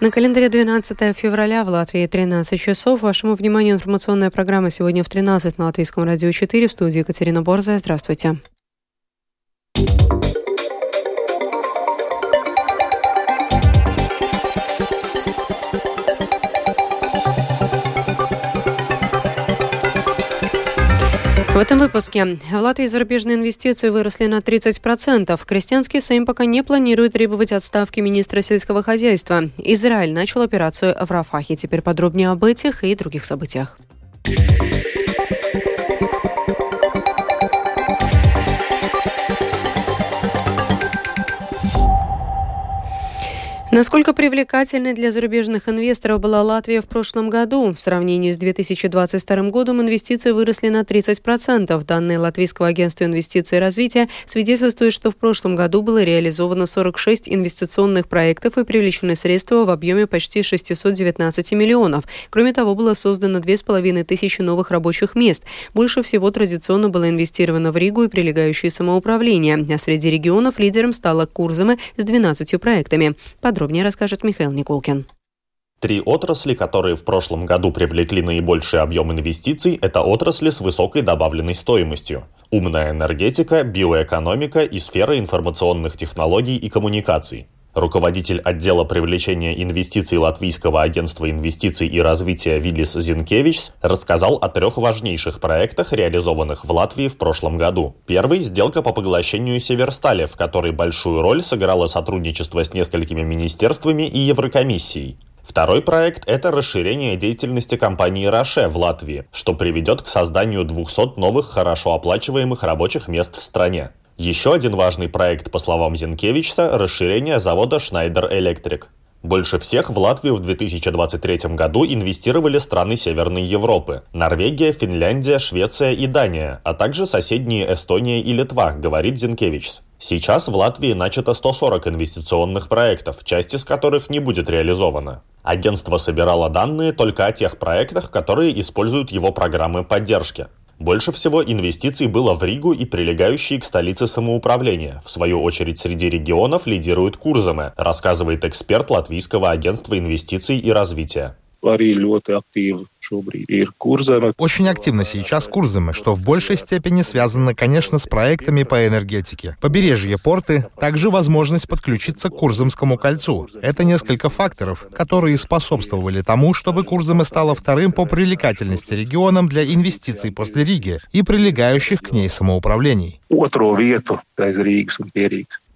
На календаре 12 февраля в Латвии 13 часов. Вашему вниманию информационная программа сегодня в 13 на Латвийском радио 4 в студии Екатерина Борзая. Здравствуйте. В этом выпуске. В Латвии зарубежные инвестиции выросли на 30%. Крестьянский Сейм пока не планирует требовать отставки министра сельского хозяйства. Израиль начал операцию в Рафахе. Теперь подробнее об этих и других событиях. Насколько привлекательной для зарубежных инвесторов была Латвия в прошлом году? В сравнении с 2022 годом инвестиции выросли на 30%. Данные Латвийского агентства инвестиций и развития свидетельствуют, что в прошлом году было реализовано 46 инвестиционных проектов и привлечены средства в объеме почти 619 миллионов. Кроме того, было создано 2500 новых рабочих мест. Больше всего традиционно было инвестировано в Ригу и прилегающие самоуправления. А среди регионов лидером стала Курзаме с 12 проектами. Подробнее расскажет Михаил Никулкин. Три отрасли, которые в прошлом году привлекли наибольший объем инвестиций, это отрасли с высокой добавленной стоимостью. Умная энергетика, биоэкономика и сфера информационных технологий и коммуникаций. Руководитель отдела привлечения инвестиций Латвийского агентства инвестиций и развития Виллис Зинкевич рассказал о трех важнейших проектах, реализованных в Латвии в прошлом году. Первый – сделка по поглощению Северстали, в которой большую роль сыграло сотрудничество с несколькими министерствами и Еврокомиссией. Второй проект – это расширение деятельности компании «Роше» в Латвии, что приведет к созданию 200 новых хорошо оплачиваемых рабочих мест в стране. Еще один важный проект, по словам Зинкевича, расширение завода Schneider Electric. Больше всех в Латвию в 2023 году инвестировали страны Северной Европы – Норвегия, Финляндия, Швеция и Дания, а также соседние Эстония и Литва, говорит Зинкевич. Сейчас в Латвии начато 140 инвестиционных проектов, часть из которых не будет реализована. Агентство собирало данные только о тех проектах, которые используют его программы поддержки. Больше всего инвестиций было в Ригу и прилегающие к столице самоуправления. В свою очередь среди регионов лидирует Курзаме, рассказывает эксперт Латвийского агентства инвестиций и развития. Очень активно сейчас Курзамы, что в большей степени связано, конечно, с проектами по энергетике. Побережье порты, также возможность подключиться к Курзамскому кольцу. Это несколько факторов, которые способствовали тому, чтобы Курзамы стала вторым по привлекательности регионом для инвестиций после Риги и прилегающих к ней самоуправлений.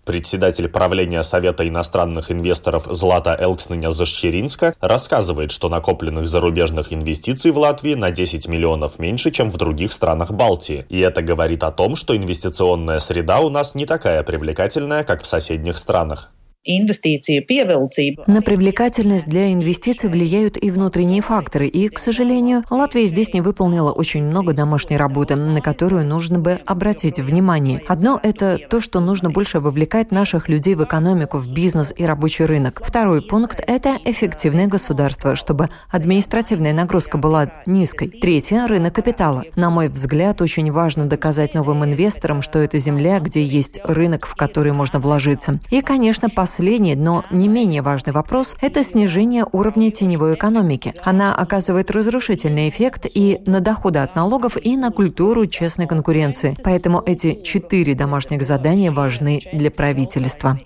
Председатель правления Совета иностранных инвесторов Злата Элксненя Защеринска рассказывает, что накопленных зарубежных инвестиций в Латвии на 10 миллионов меньше, чем в других странах Балтии. И это говорит о том, что инвестиционная среда у нас не такая привлекательная, как в соседних странах. На привлекательность для инвестиций влияют и внутренние факторы, и, к сожалению, Латвия здесь не выполнила очень много домашней работы, на которую нужно бы обратить внимание. Одно – это то, что нужно больше вовлекать наших людей в экономику, в бизнес и рабочий рынок. Второй пункт – это эффективное государство, чтобы административная нагрузка была низкой. Третье – рынок капитала. На мой взгляд, очень важно доказать новым инвесторам, что это земля, где есть рынок, в который можно вложиться. И, конечно, по последний, но не менее важный вопрос – это снижение уровня теневой экономики. Она оказывает разрушительный эффект и на доходы от налогов, и на культуру честной конкуренции. Поэтому эти четыре домашних задания важны для правительства.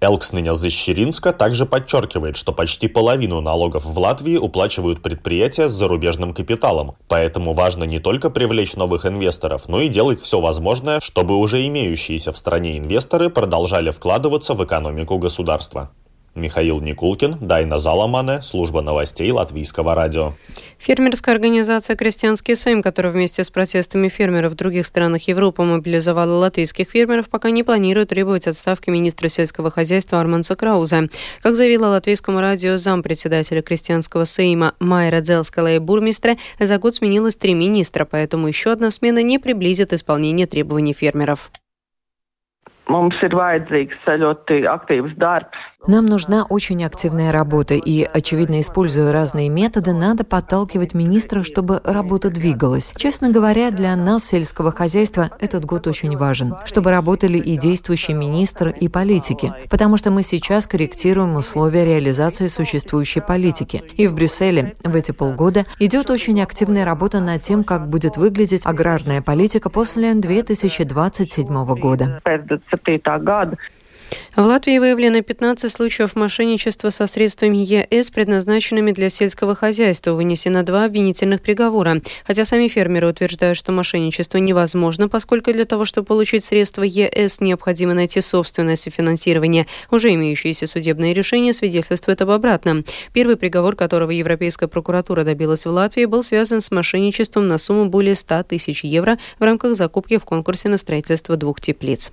Элксненя Защеринска также подчеркивает, что почти половину налогов в Латвии уплачивают предприятия с зарубежным капиталом. Поэтому важно не только привлечь новых инвесторов, но и делать все возможное, чтобы уже имеющиеся в стране инвесторы продолжали стали вкладываться в экономику государства. Михаил Никулкин, Дайна Заламане, служба новостей Латвийского радио. Фермерская организация «Крестьянский Сейм», которая вместе с протестами фермеров в других странах Европы мобилизовала латвийских фермеров, пока не планирует требовать отставки министра сельского хозяйства Арманса Крауза. Как заявила латвийскому радио зампредседателя Крестьянского Сейма Майра Дзелскала и Бурмистра, за год сменилось три министра, поэтому еще одна смена не приблизит исполнение требований фермеров. Mums ir vajadzīgs ļoti aktīvs darbs Нам нужна очень активная работа, и, очевидно, используя разные методы, надо подталкивать министра, чтобы работа двигалась. Честно говоря, для нас, сельского хозяйства, этот год очень важен, чтобы работали и действующий министр, и политики, потому что мы сейчас корректируем условия реализации существующей политики. И в Брюсселе в эти полгода идет очень активная работа над тем, как будет выглядеть аграрная политика после 2027 года. В Латвии выявлено 15 случаев мошенничества со средствами ЕС, предназначенными для сельского хозяйства. Вынесено два обвинительных приговора. Хотя сами фермеры утверждают, что мошенничество невозможно, поскольку для того, чтобы получить средства ЕС, необходимо найти собственное софинансирование. Уже имеющиеся судебные решения свидетельствуют об обратном. Первый приговор, которого Европейская прокуратура добилась в Латвии, был связан с мошенничеством на сумму более 100 тысяч евро в рамках закупки в конкурсе на строительство двух теплиц.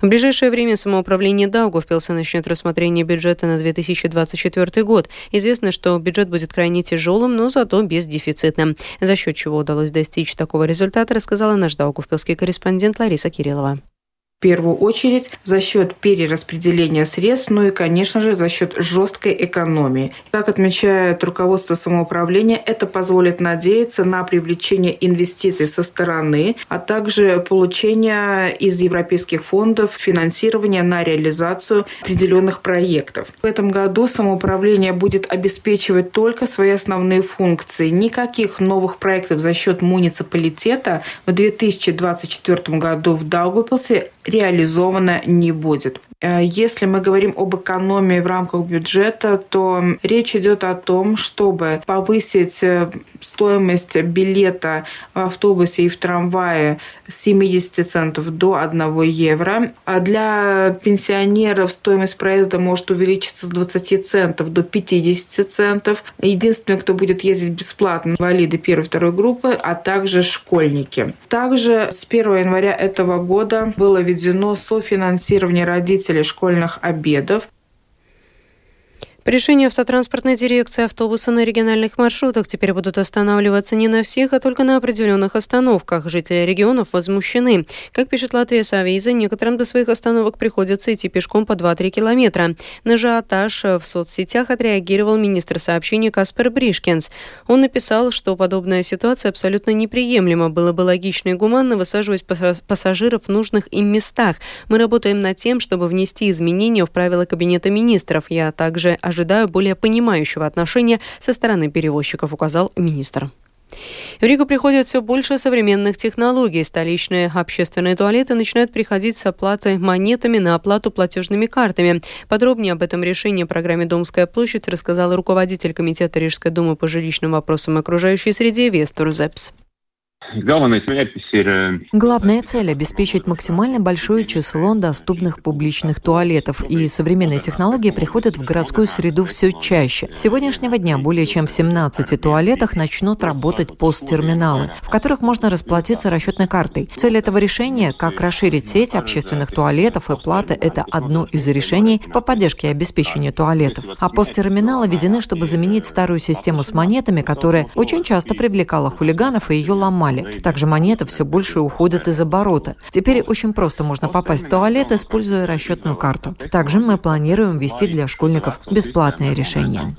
В ближайшее время самоуправление Даугавпилса начнет рассмотрение бюджета на 2024 год. Известно, что бюджет будет крайне тяжелым, но зато без дефицита. За счет чего удалось достичь такого результата, рассказала наш даугавпилский корреспондент Лариса Кириллова первую очередь за счет перераспределения средств, ну и, конечно же, за счет жесткой экономии. Как отмечает руководство самоуправления, это позволит надеяться на привлечение инвестиций со стороны, а также получение из европейских фондов финансирования на реализацию определенных проектов. В этом году самоуправление будет обеспечивать только свои основные функции. Никаких новых проектов за счет муниципалитета в 2024 году в Даугупилсе реализовано не будет. Э, если мы говорим об экономии в рамках бюджета, то речь идет о том, чтобы повысить э, стоимость билета в автобусе и в трамвае с 70 центов до 1 евро. А для пенсионеров стоимость проезда может увеличиться с 20 центов до 50 центов. Единственное, кто будет ездить бесплатно, инвалиды первой и второй группы, а также школьники. Также с 1 января этого года было введено софинансирование родителей родителей школьных обедов по решению автотранспортной дирекции автобусы на региональных маршрутах теперь будут останавливаться не на всех, а только на определенных остановках. Жители регионов возмущены. Как пишет Латвия Савиза, некоторым до своих остановок приходится идти пешком по 2-3 километра. На ажиотаж в соцсетях отреагировал министр сообщений Каспер Бришкинс. Он написал, что подобная ситуация абсолютно неприемлема. Было бы логично и гуманно высаживать пассажиров в нужных им местах. Мы работаем над тем, чтобы внести изменения в правила Кабинета министров. Я также более понимающего отношения со стороны перевозчиков, указал министр. В Ригу приходит все больше современных технологий. Столичные общественные туалеты начинают приходить с оплатой монетами на оплату платежными картами. Подробнее об этом решении программе «Домская площадь» рассказал руководитель Комитета Рижской думы по жилищным вопросам окружающей среде Вестур Зепс. Главная цель – обеспечить максимально большое число доступных публичных туалетов, и современные технологии приходят в городскую среду все чаще. С сегодняшнего дня более чем в 17 туалетах начнут работать посттерминалы, в которых можно расплатиться расчетной картой. Цель этого решения – как расширить сеть общественных туалетов, и плата – это одно из решений по поддержке и обеспечению туалетов. А посттерминалы введены, чтобы заменить старую систему с монетами, которая очень часто привлекала хулиганов и ее ломали журнале. Также монеты все больше уходят из оборота. Теперь очень просто можно попасть в туалет, используя расчетную карту. Также мы планируем ввести для школьников бесплатное решение.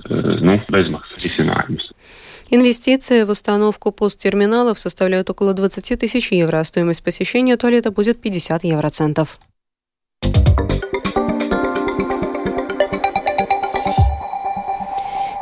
Инвестиции в установку посттерминалов составляют около 20 тысяч евро, а стоимость посещения туалета будет 50 евроцентов.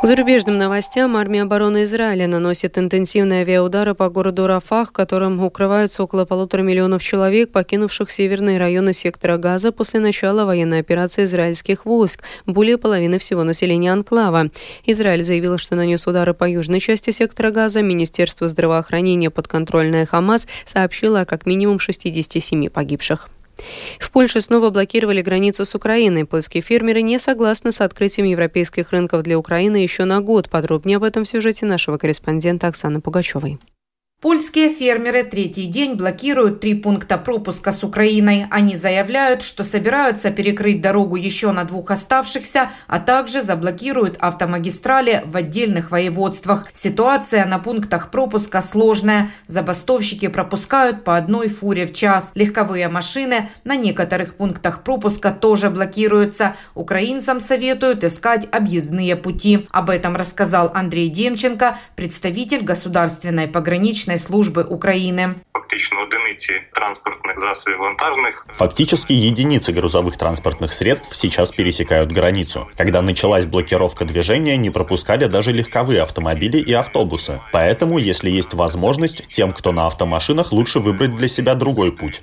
К зарубежным новостям армия обороны Израиля наносит интенсивные авиаудары по городу Рафах, в котором укрываются около полутора миллионов человек, покинувших северные районы сектора Газа после начала военной операции израильских войск, более половины всего населения анклава. Израиль заявил, что нанес удары по южной части сектора Газа. Министерство здравоохранения подконтрольное Хамас сообщило о как минимум 67 погибших. В Польше снова блокировали границу с Украиной. Польские фермеры не согласны с открытием европейских рынков для Украины еще на год. Подробнее об этом в сюжете нашего корреспондента Оксаны Пугачевой. Польские фермеры третий день блокируют три пункта пропуска с Украиной. Они заявляют, что собираются перекрыть дорогу еще на двух оставшихся, а также заблокируют автомагистрали в отдельных воеводствах. Ситуация на пунктах пропуска сложная. Забастовщики пропускают по одной фуре в час. Легковые машины на некоторых пунктах пропуска тоже блокируются. Украинцам советуют искать объездные пути. Об этом рассказал Андрей Демченко, представитель государственной пограничной пограничной служби України. Фактично одиниці транспортных засобів вантажных. Фактически единицы грузовых транспортных средств сейчас пересекают границу. Когда началась блокировка движения, не пропускали даже легковые автомобили и автобусы. Поэтому, если есть возможность, тем, кто на автомашинах, лучше выбрать для себя другой путь.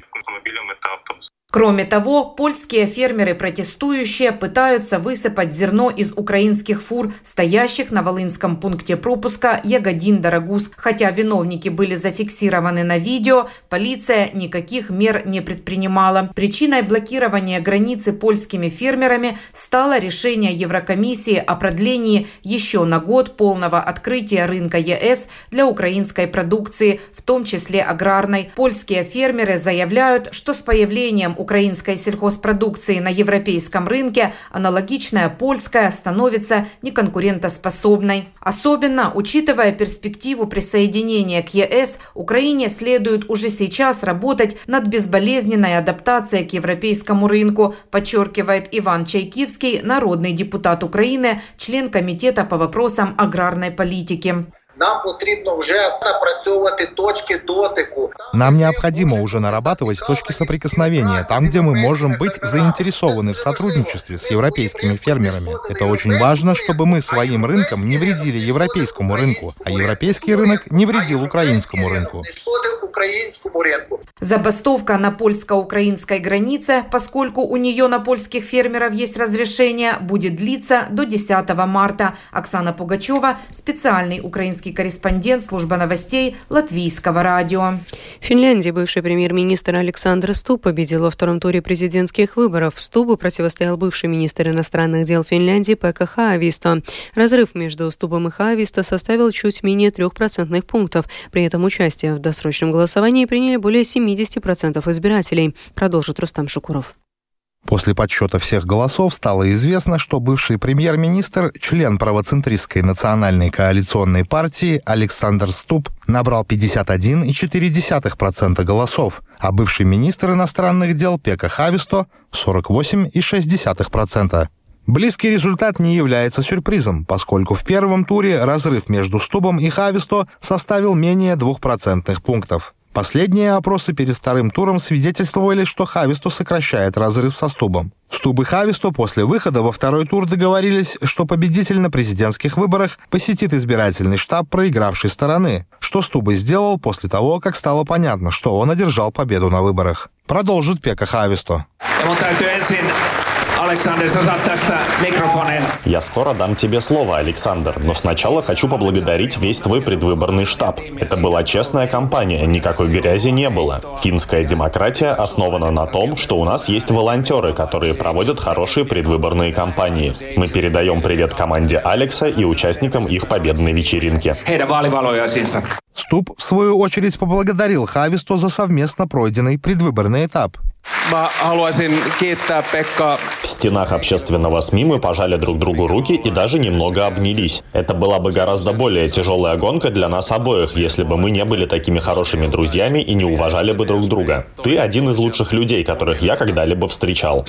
Кроме того, польские фермеры-протестующие пытаются высыпать зерно из украинских фур, стоящих на Волынском пункте пропуска Ягодин-Дорогуз. Хотя виновники были зафиксированы на видео, полиция никаких мер не предпринимала. Причиной блокирования границы польскими фермерами стало решение Еврокомиссии о продлении еще на год полного открытия рынка ЕС для украинской продукции, в том числе аграрной. Польские фермеры заявляют, что с появлением украинской сельхозпродукции на европейском рынке, аналогичная польская становится неконкурентоспособной. Особенно, учитывая перспективу присоединения к ЕС, Украине следует уже сейчас работать над безболезненной адаптацией к европейскому рынку, подчеркивает Иван Чайкивский, народный депутат Украины, член Комитета по вопросам аграрной политики. Нам потрібно вже напрацьовувати точки дотику. Нам необходимо уже нарабатывать точки соприкосновения, там, где мы можем быть заинтересованы в сотрудничестве с европейскими фермерами. Это очень важно, чтобы мы своим рынком не вредили европейскому рынку, а европейский рынок не вредил украинскому рынку украинскому рынку. Забастовка на польско-украинской границе, поскольку у нее на польских фермеров есть разрешение, будет длиться до 10 марта. Оксана Пугачева, специальный украинский корреспондент службы новостей Латвийского радио. В Финляндии бывший премьер-министр Александр Ступ победил во втором туре президентских выборов. Стубу противостоял бывший министр иностранных дел Финляндии Пека Хаависто. Разрыв между Стубом и Хаависто составил чуть менее трех процентных пунктов. При этом участие в досрочном голосовании приняли более 70% избирателей, продолжит Рустам Шукуров. После подсчета всех голосов стало известно, что бывший премьер-министр, член правоцентристской национальной коалиционной партии Александр Ступ набрал 51,4% голосов, а бывший министр иностранных дел Пека Хависто – 48,6%. Близкий результат не является сюрпризом, поскольку в первом туре разрыв между Стубом и Хависто составил менее 2% пунктов. Последние опросы перед вторым туром свидетельствовали, что Хависто сокращает разрыв со Стубом. Стуб и Хависто после выхода во второй тур договорились, что победитель на президентских выборах посетит избирательный штаб проигравшей стороны, что Стуб и сделал после того, как стало понятно, что он одержал победу на выборах. Продолжит Пека Хависто. Александр, Я скоро дам тебе слово, Александр, но сначала хочу поблагодарить весь твой предвыборный штаб. Это была честная кампания, никакой грязи не было. Финская демократия основана на том, что у нас есть волонтеры, которые проводят хорошие предвыборные кампании. Мы передаем привет команде Алекса и участникам их победной вечеринки. Ступ, в свою очередь, поблагодарил Хависто за совместно пройденный предвыборный этап. В стенах общественного СМИ мы пожали друг другу руки и даже немного обнялись. Это была бы гораздо более тяжелая гонка для нас обоих, если бы мы не были такими хорошими друзьями и не уважали бы друг друга. Ты один из лучших людей, которых я когда-либо встречал.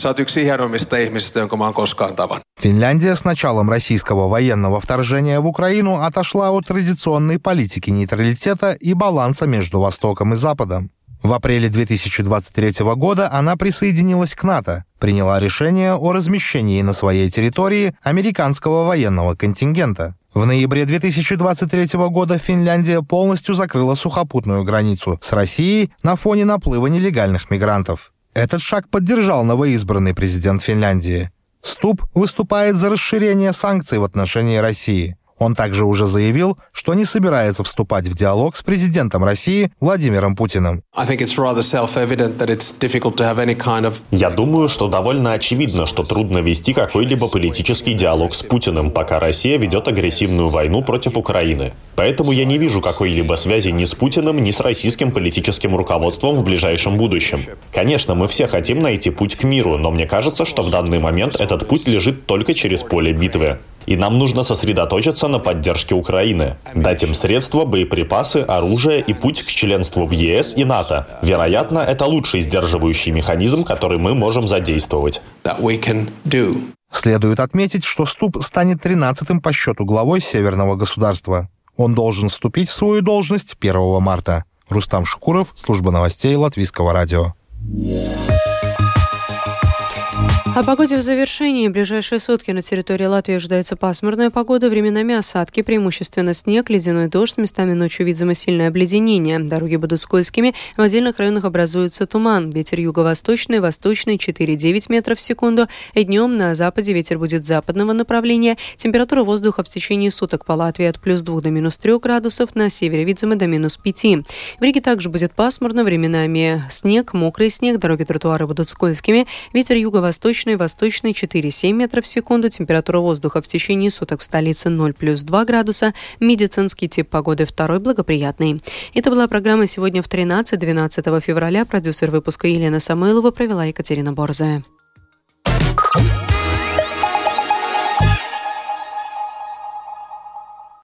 Финляндия с началом российского военного вторжения в Украину отошла от традиционной политики нейтралитета и баланса между Востоком и Западом. В апреле 2023 года она присоединилась к НАТО, приняла решение о размещении на своей территории американского военного контингента. В ноябре 2023 года Финляндия полностью закрыла сухопутную границу с Россией на фоне наплыва нелегальных мигрантов. Этот шаг поддержал новоизбранный президент Финляндии. Ступ выступает за расширение санкций в отношении России. Он также уже заявил, что не собирается вступать в диалог с президентом России Владимиром Путиным. Я думаю, что довольно очевидно, что трудно вести какой-либо политический диалог с Путиным, пока Россия ведет агрессивную войну против Украины. Поэтому я не вижу какой-либо связи ни с Путиным, ни с российским политическим руководством в ближайшем будущем. Конечно, мы все хотим найти путь к миру, но мне кажется, что в данный момент этот путь лежит только через поле битвы. И нам нужно сосредоточиться на поддержке Украины, дать им средства, боеприпасы, оружие и путь к членству в ЕС и НАТО. Вероятно, это лучший сдерживающий механизм, который мы можем задействовать. Следует отметить, что Ступ станет 13-м по счету главой северного государства. Он должен вступить в свою должность 1 марта. Рустам Шукуров, служба новостей Латвийского радио. О погоде в завершении. Ближайшие сутки на территории Латвии ожидается пасмурная погода, временами осадки, преимущественно снег, ледяной дождь, местами ночью видимо сильное обледенение. Дороги будут скользкими, в отдельных районах образуется туман. Ветер юго-восточный, восточный 4-9 метров в секунду. Днем на западе ветер будет западного направления. Температура воздуха в течение суток по Латвии от плюс 2 до минус 3 градусов, на севере видимо до минус 5. В Риге также будет пасмурно, временами снег, мокрый снег, дороги тротуары будут скользкими. Ветер юго-восточный Восточный, восточный 4-7 метров в секунду. Температура воздуха в течение суток в столице 0 плюс 2 градуса. Медицинский тип погоды второй благоприятный. Это была программа сегодня в 13-12 февраля. Продюсер выпуска Елена Самойлова провела Екатерина Борзая.